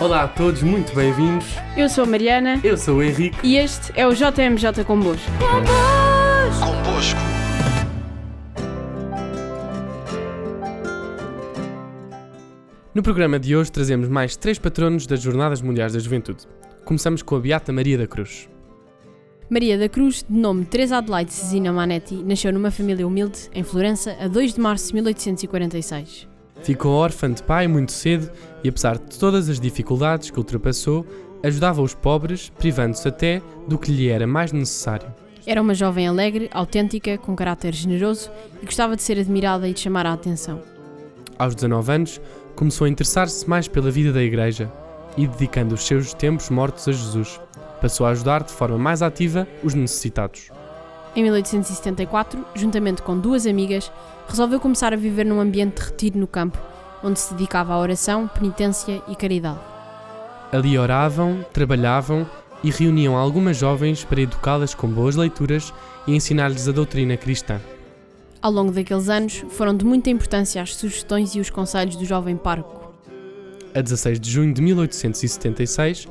Olá a todos, muito bem-vindos. Eu sou a Mariana Eu sou o Henrique. e este é o JMJ Convosco. Convosco. No programa de hoje trazemos mais três patronos das Jornadas Mundiais da Juventude. Começamos com a Beata Maria da Cruz. Maria da Cruz, de nome Teresa Adelaide Cesina Manetti, nasceu numa família humilde em Florença a 2 de março de 1846. Ficou órfã de pai muito cedo e, apesar de todas as dificuldades que ultrapassou, ajudava os pobres, privando-se até do que lhe era mais necessário. Era uma jovem alegre, autêntica, com caráter generoso e gostava de ser admirada e de chamar a atenção. Aos 19 anos, começou a interessar-se mais pela vida da Igreja e, dedicando os seus tempos mortos a Jesus, passou a ajudar de forma mais ativa os necessitados. Em 1874, juntamente com duas amigas, resolveu começar a viver num ambiente de retiro no campo, onde se dedicava à oração, penitência e caridade. Ali oravam, trabalhavam e reuniam algumas jovens para educá-las com boas leituras e ensinar-lhes a doutrina cristã. Ao longo daqueles anos, foram de muita importância as sugestões e os conselhos do jovem pároco. A 16 de junho de 1876,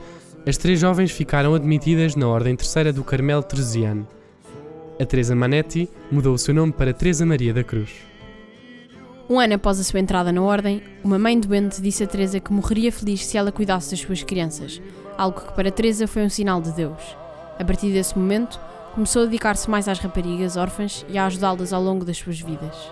as três jovens ficaram admitidas na Ordem Terceira do Carmelo Teresiano. A Teresa Manetti mudou o seu nome para Teresa Maria da Cruz. Um ano após a sua entrada na ordem, uma mãe doente disse a Teresa que morreria feliz se ela cuidasse das suas crianças, algo que para Teresa foi um sinal de Deus. A partir desse momento, começou a dedicar-se mais às raparigas órfãs e a ajudá-las ao longo das suas vidas.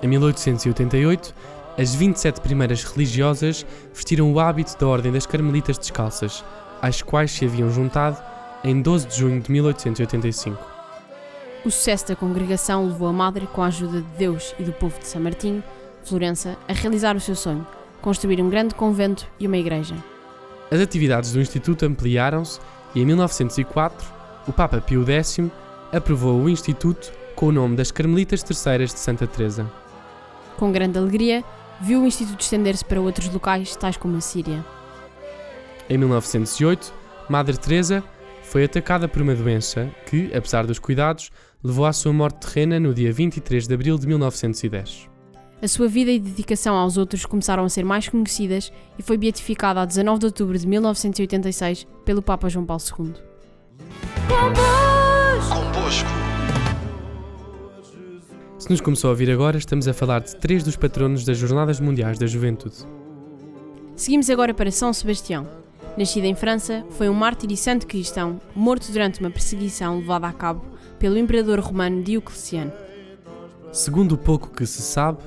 Em 1888, as 27 primeiras religiosas vestiram o hábito da Ordem das Carmelitas Descalças, às quais se haviam juntado em 12 de junho de 1885. O sucesso da congregação levou a Madre, com a ajuda de Deus e do povo de São Martinho, Florença, a realizar o seu sonho, construir um grande convento e uma igreja. As atividades do Instituto ampliaram-se e em 1904 o Papa Pio X aprovou o Instituto com o nome das Carmelitas Terceiras de Santa Teresa. Com grande alegria, viu o Instituto estender-se para outros locais, tais como a Síria. Em 1908, Madre Teresa foi atacada por uma doença que, apesar dos cuidados, levou à sua morte terrena no dia 23 de abril de 1910. A sua vida e dedicação aos outros começaram a ser mais conhecidas e foi beatificada a 19 de outubro de 1986 pelo Papa João Paulo II. Convosco. Se nos começou a ouvir agora, estamos a falar de três dos patronos das Jornadas Mundiais da Juventude. Seguimos agora para São Sebastião. Nascido em França, foi um mártir e santo cristão, morto durante uma perseguição levada a cabo pelo imperador romano Diocleciano. Segundo o pouco que se sabe,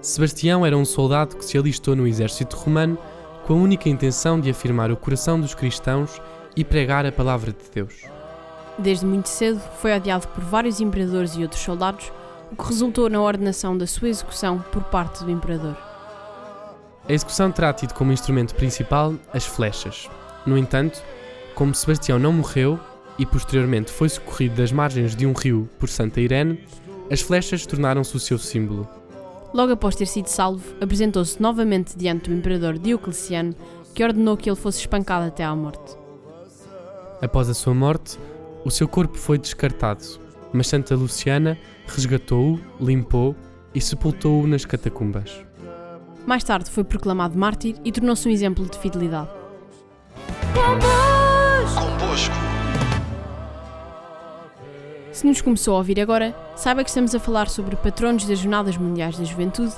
Sebastião era um soldado que se alistou no exército romano com a única intenção de afirmar o coração dos cristãos e pregar a palavra de Deus. Desde muito cedo, foi odiado por vários imperadores e outros soldados, o que resultou na ordenação da sua execução por parte do imperador. A execução terá tido como instrumento principal as flechas. No entanto, como Sebastião não morreu e posteriormente foi socorrido das margens de um rio por Santa Irene, as flechas tornaram-se o seu símbolo. Logo após ter sido salvo, apresentou-se novamente diante do imperador Diocleciano, que ordenou que ele fosse espancado até à morte. Após a sua morte, o seu corpo foi descartado, mas Santa Luciana resgatou-o, limpou e sepultou-o nas catacumbas. Mais tarde foi proclamado mártir e tornou-se um exemplo de fidelidade. Se nos começou a ouvir agora, saiba que estamos a falar sobre patronos das Jornadas Mundiais da Juventude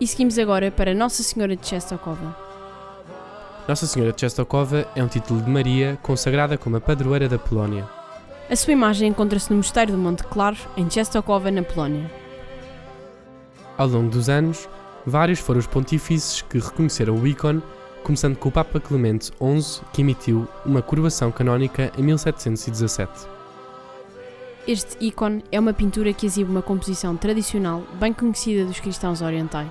e seguimos agora para Nossa Senhora de Czestochowa. Nossa Senhora de Czestochowa é um título de Maria consagrada como a padroeira da Polónia. A sua imagem encontra-se no Mosteiro do Monte Claro, em Czestochowa, na Polónia. Ao longo dos anos, vários foram os pontífices que reconheceram o ícone, começando com o Papa Clemente XI, que emitiu uma coroação canónica em 1717. Este ícone é uma pintura que exibe uma composição tradicional bem conhecida dos cristãos orientais.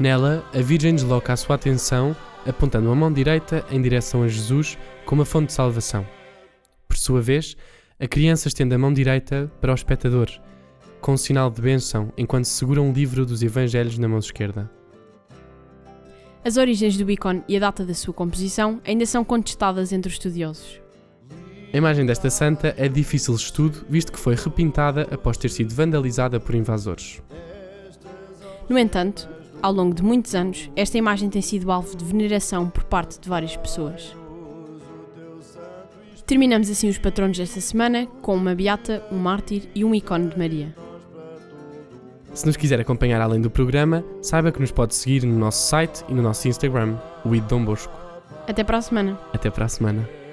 Nela, a Virgem desloca a sua atenção, apontando a mão direita em direção a Jesus como a fonte de salvação. Por sua vez, a criança estende a mão direita para o espectador, com um sinal de bênção, enquanto segura um livro dos Evangelhos na mão esquerda. As origens do ícone e a data da sua composição ainda são contestadas entre os estudiosos. A imagem desta santa é de difícil estudo, visto que foi repintada após ter sido vandalizada por invasores. No entanto, Ao longo de muitos anos, esta imagem tem sido alvo de veneração por parte de várias pessoas. Terminamos assim os patronos desta semana com uma beata, um mártir e um ícone de Maria. Se nos quiser acompanhar além do programa, saiba que nos pode seguir no nosso site e no nosso Instagram, o ID Dom Bosco. Até para a semana! Até para a semana.